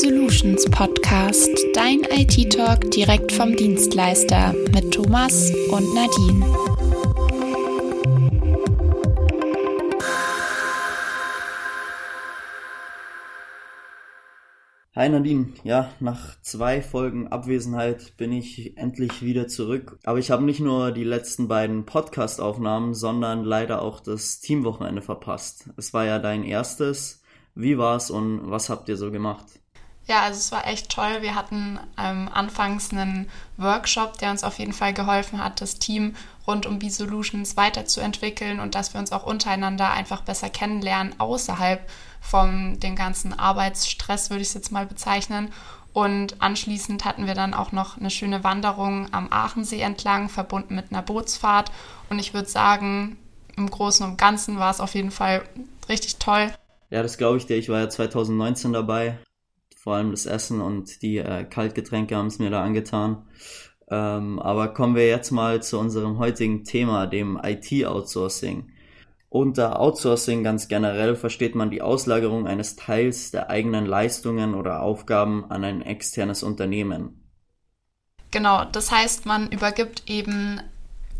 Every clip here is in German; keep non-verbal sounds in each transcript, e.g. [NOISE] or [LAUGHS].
B-Solutions Podcast, dein IT-Talk direkt vom Dienstleister mit Thomas und Nadine. Hi Nadine, ja, nach zwei Folgen Abwesenheit bin ich endlich wieder zurück. Aber ich habe nicht nur die letzten beiden Podcast-Aufnahmen, sondern leider auch das Teamwochenende verpasst. Es war ja dein erstes. Wie war's und was habt ihr so gemacht? Ja, also es war echt toll. Wir hatten ähm, anfangs einen Workshop, der uns auf jeden Fall geholfen hat, das Team rund um B-Solutions weiterzuentwickeln und dass wir uns auch untereinander einfach besser kennenlernen außerhalb vom dem ganzen Arbeitsstress, würde ich es jetzt mal bezeichnen. Und anschließend hatten wir dann auch noch eine schöne Wanderung am Aachensee entlang, verbunden mit einer Bootsfahrt. Und ich würde sagen, im Großen und Ganzen war es auf jeden Fall richtig toll. Ja, das glaube ich dir. Ich war ja 2019 dabei. Vor allem das Essen und die äh, Kaltgetränke haben es mir da angetan. Ähm, aber kommen wir jetzt mal zu unserem heutigen Thema, dem IT-Outsourcing. Unter Outsourcing ganz generell versteht man die Auslagerung eines Teils der eigenen Leistungen oder Aufgaben an ein externes Unternehmen. Genau, das heißt, man übergibt eben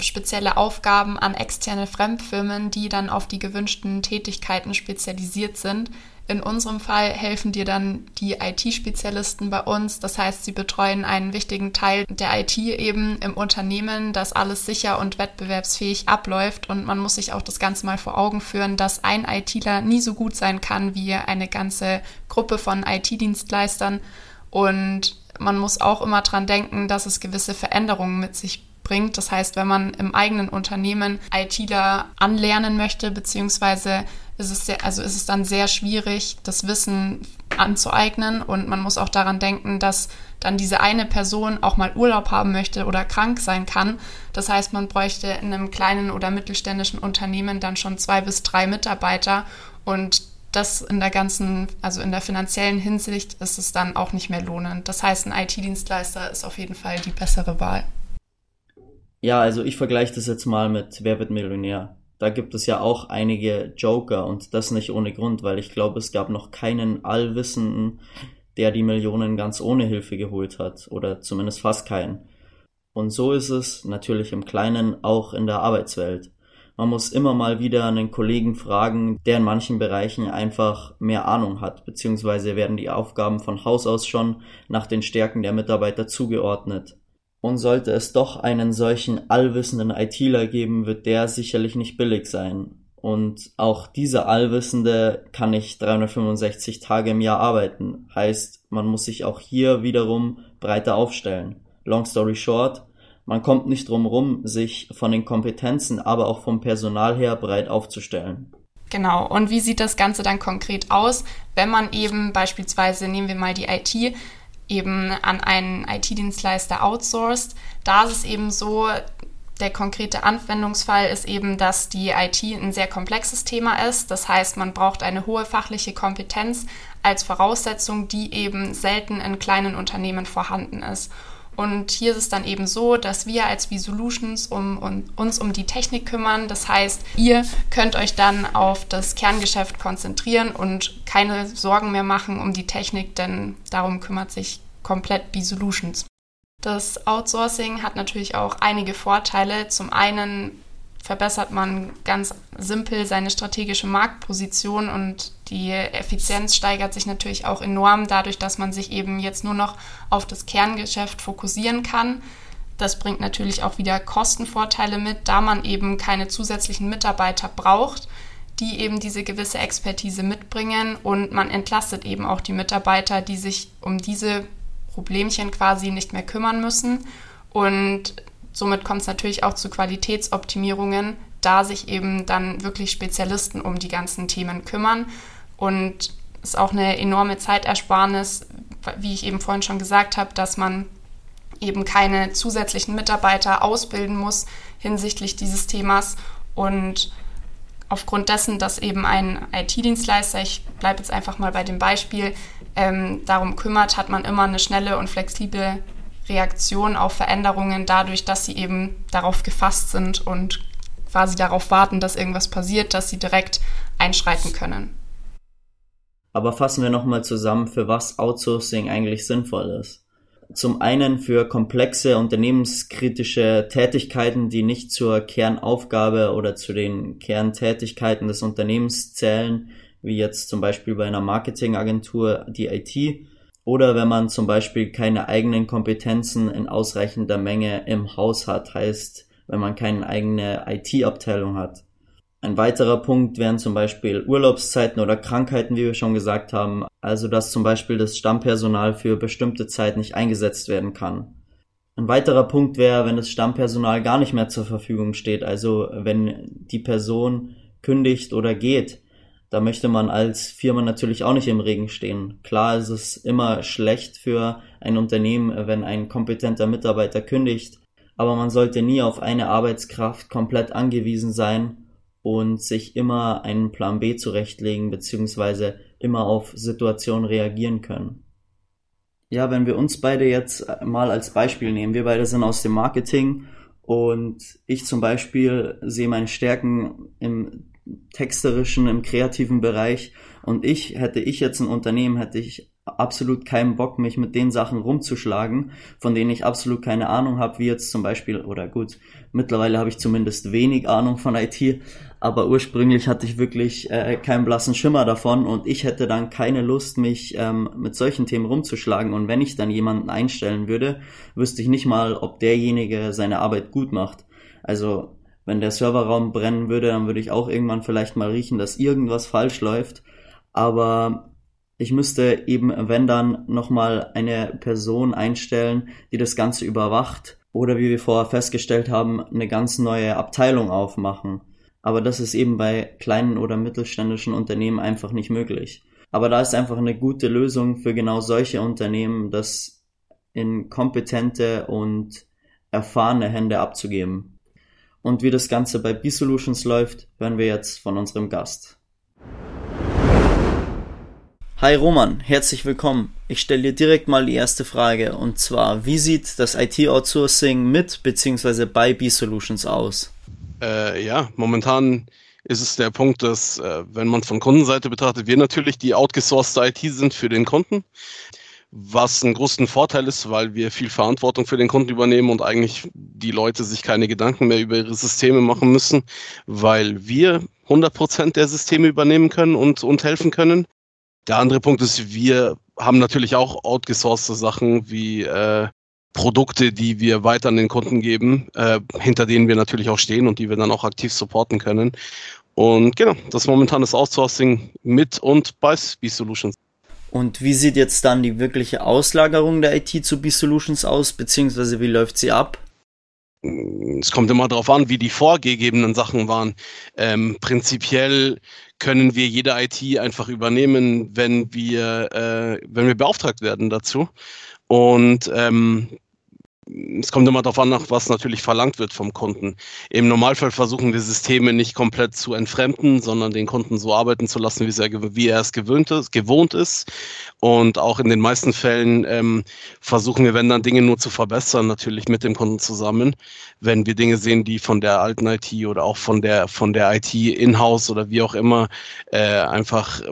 spezielle Aufgaben an externe Fremdfirmen, die dann auf die gewünschten Tätigkeiten spezialisiert sind. In unserem Fall helfen dir dann die IT-Spezialisten bei uns. Das heißt, sie betreuen einen wichtigen Teil der IT eben im Unternehmen, dass alles sicher und wettbewerbsfähig abläuft. Und man muss sich auch das Ganze mal vor Augen führen, dass ein ITler nie so gut sein kann wie eine ganze Gruppe von IT-Dienstleistern. Und man muss auch immer dran denken, dass es gewisse Veränderungen mit sich bringt. Das heißt, wenn man im eigenen Unternehmen ITler anlernen möchte, beziehungsweise ist es, sehr, also ist es dann sehr schwierig, das Wissen anzueignen. Und man muss auch daran denken, dass dann diese eine Person auch mal Urlaub haben möchte oder krank sein kann. Das heißt, man bräuchte in einem kleinen oder mittelständischen Unternehmen dann schon zwei bis drei Mitarbeiter. Und das in der ganzen, also in der finanziellen Hinsicht ist es dann auch nicht mehr lohnend. Das heißt, ein IT-Dienstleister ist auf jeden Fall die bessere Wahl. Ja, also ich vergleiche das jetzt mal mit Wer wird Millionär da gibt es ja auch einige Joker und das nicht ohne Grund, weil ich glaube, es gab noch keinen Allwissenden, der die Millionen ganz ohne Hilfe geholt hat oder zumindest fast keinen. Und so ist es natürlich im Kleinen auch in der Arbeitswelt. Man muss immer mal wieder einen Kollegen fragen, der in manchen Bereichen einfach mehr Ahnung hat, beziehungsweise werden die Aufgaben von Haus aus schon nach den Stärken der Mitarbeiter zugeordnet. Und sollte es doch einen solchen allwissenden ITler geben, wird der sicherlich nicht billig sein. Und auch dieser Allwissende kann nicht 365 Tage im Jahr arbeiten. Heißt, man muss sich auch hier wiederum breiter aufstellen. Long story short, man kommt nicht drum rum, sich von den Kompetenzen, aber auch vom Personal her breit aufzustellen. Genau. Und wie sieht das Ganze dann konkret aus, wenn man eben beispielsweise, nehmen wir mal die IT, eben an einen IT-Dienstleister outsourced. Da ist es eben so, der konkrete Anwendungsfall ist eben, dass die IT ein sehr komplexes Thema ist. Das heißt, man braucht eine hohe fachliche Kompetenz als Voraussetzung, die eben selten in kleinen Unternehmen vorhanden ist. Und hier ist es dann eben so, dass wir als V-Solutions um, um, uns um die Technik kümmern. Das heißt, ihr könnt euch dann auf das Kerngeschäft konzentrieren und keine Sorgen mehr machen um die Technik, denn darum kümmert sich komplett B-Solutions. Das Outsourcing hat natürlich auch einige Vorteile. Zum einen verbessert man ganz simpel seine strategische Marktposition und die Effizienz steigert sich natürlich auch enorm dadurch, dass man sich eben jetzt nur noch auf das Kerngeschäft fokussieren kann. Das bringt natürlich auch wieder Kostenvorteile mit, da man eben keine zusätzlichen Mitarbeiter braucht, die eben diese gewisse Expertise mitbringen und man entlastet eben auch die Mitarbeiter, die sich um diese Problemchen quasi nicht mehr kümmern müssen und Somit kommt es natürlich auch zu Qualitätsoptimierungen, da sich eben dann wirklich Spezialisten um die ganzen Themen kümmern. Und es ist auch eine enorme Zeitersparnis, wie ich eben vorhin schon gesagt habe, dass man eben keine zusätzlichen Mitarbeiter ausbilden muss hinsichtlich dieses Themas. Und aufgrund dessen, dass eben ein IT-Dienstleister, ich bleibe jetzt einfach mal bei dem Beispiel, ähm, darum kümmert, hat man immer eine schnelle und flexible Reaktion auf Veränderungen dadurch, dass sie eben darauf gefasst sind und quasi darauf warten, dass irgendwas passiert, dass sie direkt einschreiten können. Aber fassen wir nochmal zusammen, für was Outsourcing eigentlich sinnvoll ist. Zum einen für komplexe unternehmenskritische Tätigkeiten, die nicht zur Kernaufgabe oder zu den Kerntätigkeiten des Unternehmens zählen, wie jetzt zum Beispiel bei einer Marketingagentur die IT, oder wenn man zum Beispiel keine eigenen Kompetenzen in ausreichender Menge im Haus hat, heißt, wenn man keine eigene IT-Abteilung hat. Ein weiterer Punkt wären zum Beispiel Urlaubszeiten oder Krankheiten, wie wir schon gesagt haben, also dass zum Beispiel das Stammpersonal für bestimmte Zeit nicht eingesetzt werden kann. Ein weiterer Punkt wäre, wenn das Stammpersonal gar nicht mehr zur Verfügung steht, also wenn die Person kündigt oder geht. Da möchte man als Firma natürlich auch nicht im Regen stehen. Klar ist es immer schlecht für ein Unternehmen, wenn ein kompetenter Mitarbeiter kündigt, aber man sollte nie auf eine Arbeitskraft komplett angewiesen sein und sich immer einen Plan B zurechtlegen beziehungsweise immer auf Situationen reagieren können. Ja, wenn wir uns beide jetzt mal als Beispiel nehmen, wir beide sind aus dem Marketing und ich zum Beispiel sehe meine Stärken im texterischen, im kreativen Bereich und ich hätte ich jetzt ein Unternehmen, hätte ich absolut keinen Bock, mich mit den Sachen rumzuschlagen, von denen ich absolut keine Ahnung habe, wie jetzt zum Beispiel, oder gut, mittlerweile habe ich zumindest wenig Ahnung von IT, aber ursprünglich hatte ich wirklich äh, keinen blassen Schimmer davon und ich hätte dann keine Lust, mich ähm, mit solchen Themen rumzuschlagen und wenn ich dann jemanden einstellen würde, wüsste ich nicht mal, ob derjenige seine Arbeit gut macht. Also wenn der Serverraum brennen würde, dann würde ich auch irgendwann vielleicht mal riechen, dass irgendwas falsch läuft, aber ich müsste eben, wenn dann, nochmal eine Person einstellen, die das Ganze überwacht oder wie wir vorher festgestellt haben, eine ganz neue Abteilung aufmachen. Aber das ist eben bei kleinen oder mittelständischen Unternehmen einfach nicht möglich. Aber da ist einfach eine gute Lösung für genau solche Unternehmen, das in kompetente und erfahrene Hände abzugeben. Und wie das Ganze bei B-Solutions läuft, hören wir jetzt von unserem Gast. Hi Roman, herzlich willkommen. Ich stelle dir direkt mal die erste Frage und zwar, wie sieht das IT-Outsourcing mit bzw. bei B-Solutions aus? Äh, ja, momentan ist es der Punkt, dass, äh, wenn man von Kundenseite betrachtet, wir natürlich die outgesourced IT sind für den Kunden, was einen großen Vorteil ist, weil wir viel Verantwortung für den Kunden übernehmen und eigentlich die Leute sich keine Gedanken mehr über ihre Systeme machen müssen, weil wir 100% der Systeme übernehmen können und, und helfen können. Der andere Punkt ist, wir haben natürlich auch outgesourcete Sachen wie äh, Produkte, die wir weiter an den Kunden geben, äh, hinter denen wir natürlich auch stehen und die wir dann auch aktiv supporten können. Und genau, das ist momentan das Outsourcing mit und bei B-Solutions. Und wie sieht jetzt dann die wirkliche Auslagerung der IT zu B-Solutions aus, beziehungsweise wie läuft sie ab? Es kommt immer darauf an, wie die vorgegebenen Sachen waren. Ähm, prinzipiell können wir jede IT einfach übernehmen, wenn wir, äh, wenn wir beauftragt werden dazu. Und ähm, es kommt immer darauf an, was natürlich verlangt wird vom Kunden. Im Normalfall versuchen wir Systeme nicht komplett zu entfremden, sondern den Kunden so arbeiten zu lassen, wie, er, es gewöhnt gewohnt ist. Und auch in den meisten Fällen ähm, versuchen wir, wenn dann Dinge nur zu verbessern, natürlich mit dem Kunden zusammen. Wenn wir Dinge sehen, die von der alten IT oder auch von der, von der IT in-house oder wie auch immer äh, einfach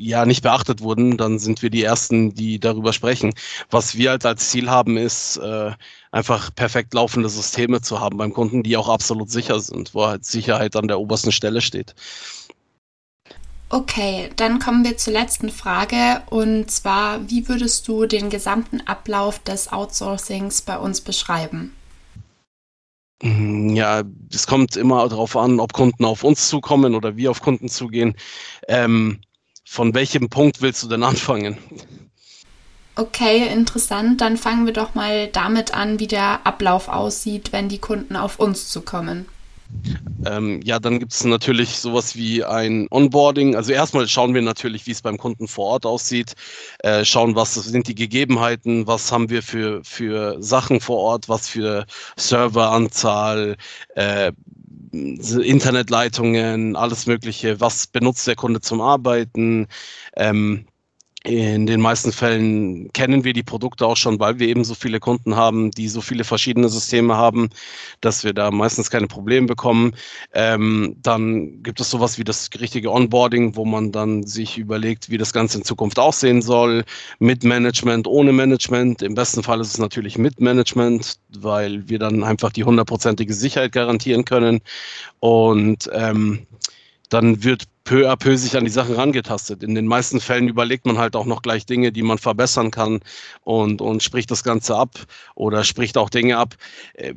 ja nicht beachtet wurden, dann sind wir die Ersten, die darüber sprechen. Was wir halt als Ziel haben, ist äh, einfach perfekt laufende Systeme zu haben beim Kunden, die auch absolut sicher sind, wo halt Sicherheit an der obersten Stelle steht. Okay, dann kommen wir zur letzten Frage und zwar, wie würdest du den gesamten Ablauf des Outsourcings bei uns beschreiben? Mm, ja, es kommt immer darauf an, ob Kunden auf uns zukommen oder wir auf Kunden zugehen. Ähm, von welchem Punkt willst du denn [LAUGHS] anfangen? Okay, interessant. Dann fangen wir doch mal damit an, wie der Ablauf aussieht, wenn die Kunden auf uns zukommen. Ähm, ja, dann gibt es natürlich sowas wie ein Onboarding. Also erstmal schauen wir natürlich, wie es beim Kunden vor Ort aussieht, äh, schauen, was sind die Gegebenheiten, was haben wir für, für Sachen vor Ort, was für Serveranzahl, äh, Internetleitungen, alles Mögliche. Was benutzt der Kunde zum Arbeiten? Ähm, in den meisten Fällen kennen wir die Produkte auch schon, weil wir eben so viele Kunden haben, die so viele verschiedene Systeme haben, dass wir da meistens keine Probleme bekommen. Ähm, dann gibt es sowas wie das richtige Onboarding, wo man dann sich überlegt, wie das Ganze in Zukunft aussehen soll, mit Management, ohne Management. Im besten Fall ist es natürlich mit Management, weil wir dann einfach die hundertprozentige Sicherheit garantieren können. Und ähm, dann wird peu à peu sich an die Sachen rangetastet. In den meisten Fällen überlegt man halt auch noch gleich Dinge, die man verbessern kann und, und spricht das Ganze ab oder spricht auch Dinge ab. Äh,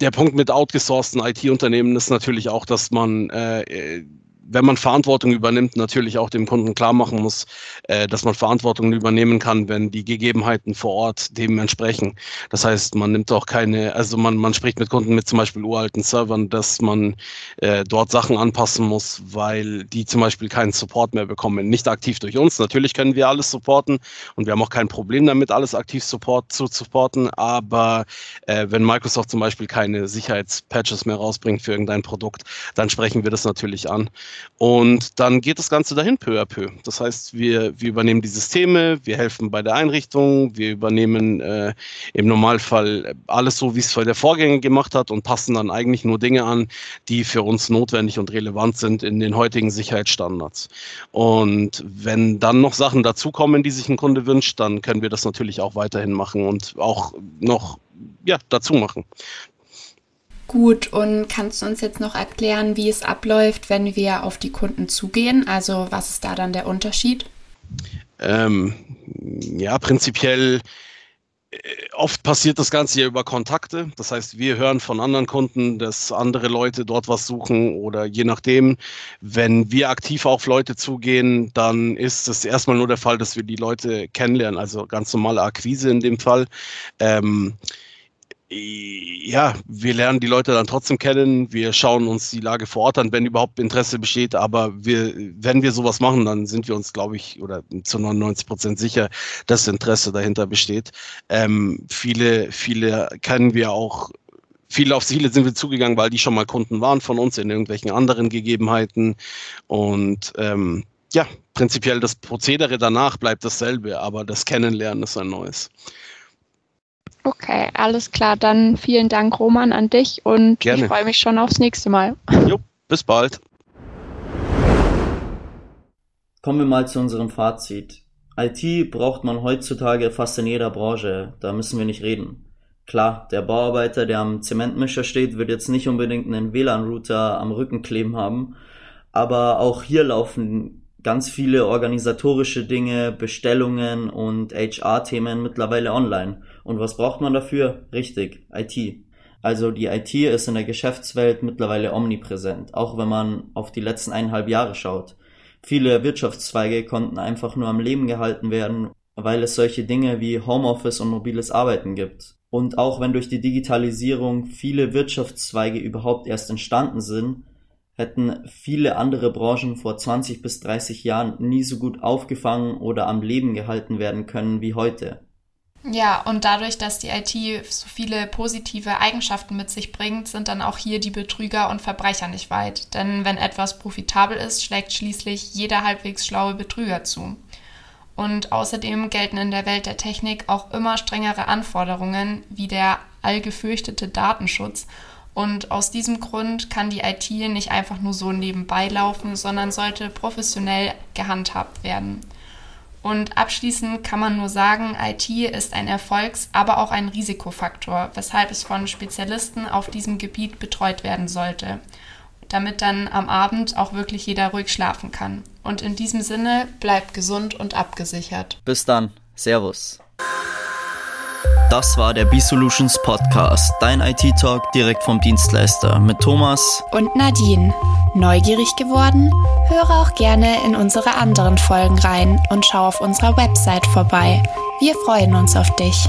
der Punkt mit outgesourcten IT-Unternehmen ist natürlich auch, dass man äh, wenn man Verantwortung übernimmt, natürlich auch dem Kunden klar machen muss, äh, dass man Verantwortung übernehmen kann, wenn die Gegebenheiten vor Ort dem entsprechen. Das heißt, man nimmt auch keine, also man, man spricht mit Kunden mit zum Beispiel uralten Servern, dass man äh, dort Sachen anpassen muss, weil die zum Beispiel keinen Support mehr bekommen. Nicht aktiv durch uns. Natürlich können wir alles supporten und wir haben auch kein Problem damit, alles aktiv support zu supporten. Aber äh, wenn Microsoft zum Beispiel keine Sicherheitspatches mehr rausbringt für irgendein Produkt, dann sprechen wir das natürlich an. Und dann geht das Ganze dahin peu à peu. Das heißt, wir, wir übernehmen die Systeme, wir helfen bei der Einrichtung, wir übernehmen äh, im Normalfall alles so, wie es der Vorgänger gemacht hat und passen dann eigentlich nur Dinge an, die für uns notwendig und relevant sind in den heutigen Sicherheitsstandards. Und wenn dann noch Sachen dazukommen, die sich ein Kunde wünscht, dann können wir das natürlich auch weiterhin machen und auch noch ja, dazu machen. Gut, und kannst du uns jetzt noch erklären, wie es abläuft, wenn wir auf die Kunden zugehen? Also was ist da dann der Unterschied? Ähm, ja, prinzipiell äh, oft passiert das Ganze ja über Kontakte. Das heißt, wir hören von anderen Kunden, dass andere Leute dort was suchen oder je nachdem. Wenn wir aktiv auf Leute zugehen, dann ist es erstmal nur der Fall, dass wir die Leute kennenlernen, also ganz normale Akquise in dem Fall. Ähm, ja, wir lernen die Leute dann trotzdem kennen. Wir schauen uns die Lage vor Ort an, wenn überhaupt Interesse besteht. Aber wir, wenn wir sowas machen, dann sind wir uns, glaube ich, oder zu 99 Prozent sicher, dass Interesse dahinter besteht. Ähm, viele, viele kennen wir auch Viele auf viele sind wir zugegangen, weil die schon mal Kunden waren von uns in irgendwelchen anderen Gegebenheiten. Und ähm, ja, prinzipiell das Prozedere danach bleibt dasselbe, aber das Kennenlernen ist ein neues. Okay, alles klar. Dann vielen Dank, Roman, an dich und Gerne. ich freue mich schon aufs nächste Mal. Jo, bis bald. Kommen wir mal zu unserem Fazit. IT braucht man heutzutage fast in jeder Branche, da müssen wir nicht reden. Klar, der Bauarbeiter, der am Zementmischer steht, wird jetzt nicht unbedingt einen WLAN-Router am Rücken kleben haben, aber auch hier laufen ganz viele organisatorische Dinge, Bestellungen und HR-Themen mittlerweile online. Und was braucht man dafür? Richtig, IT. Also die IT ist in der Geschäftswelt mittlerweile omnipräsent, auch wenn man auf die letzten eineinhalb Jahre schaut. Viele Wirtschaftszweige konnten einfach nur am Leben gehalten werden, weil es solche Dinge wie Homeoffice und mobiles Arbeiten gibt. Und auch wenn durch die Digitalisierung viele Wirtschaftszweige überhaupt erst entstanden sind, hätten viele andere Branchen vor 20 bis 30 Jahren nie so gut aufgefangen oder am Leben gehalten werden können wie heute. Ja, und dadurch, dass die IT so viele positive Eigenschaften mit sich bringt, sind dann auch hier die Betrüger und Verbrecher nicht weit. Denn wenn etwas profitabel ist, schlägt schließlich jeder halbwegs schlaue Betrüger zu. Und außerdem gelten in der Welt der Technik auch immer strengere Anforderungen wie der allgefürchtete Datenschutz und aus diesem Grund kann die IT nicht einfach nur so nebenbei laufen, sondern sollte professionell gehandhabt werden. Und abschließend kann man nur sagen, IT ist ein Erfolgs-, aber auch ein Risikofaktor, weshalb es von Spezialisten auf diesem Gebiet betreut werden sollte, damit dann am Abend auch wirklich jeder ruhig schlafen kann. Und in diesem Sinne bleibt gesund und abgesichert. Bis dann. Servus. Das war der B-Solutions Podcast, dein IT-Talk direkt vom Dienstleister mit Thomas und Nadine. Neugierig geworden? Höre auch gerne in unsere anderen Folgen rein und schau auf unserer Website vorbei. Wir freuen uns auf dich.